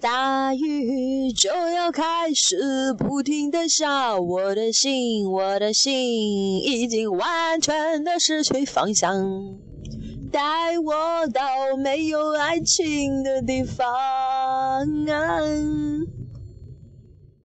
大雨就要开始不停的下我的心我的心已经完全的失去方向。带我到没有爱情的地方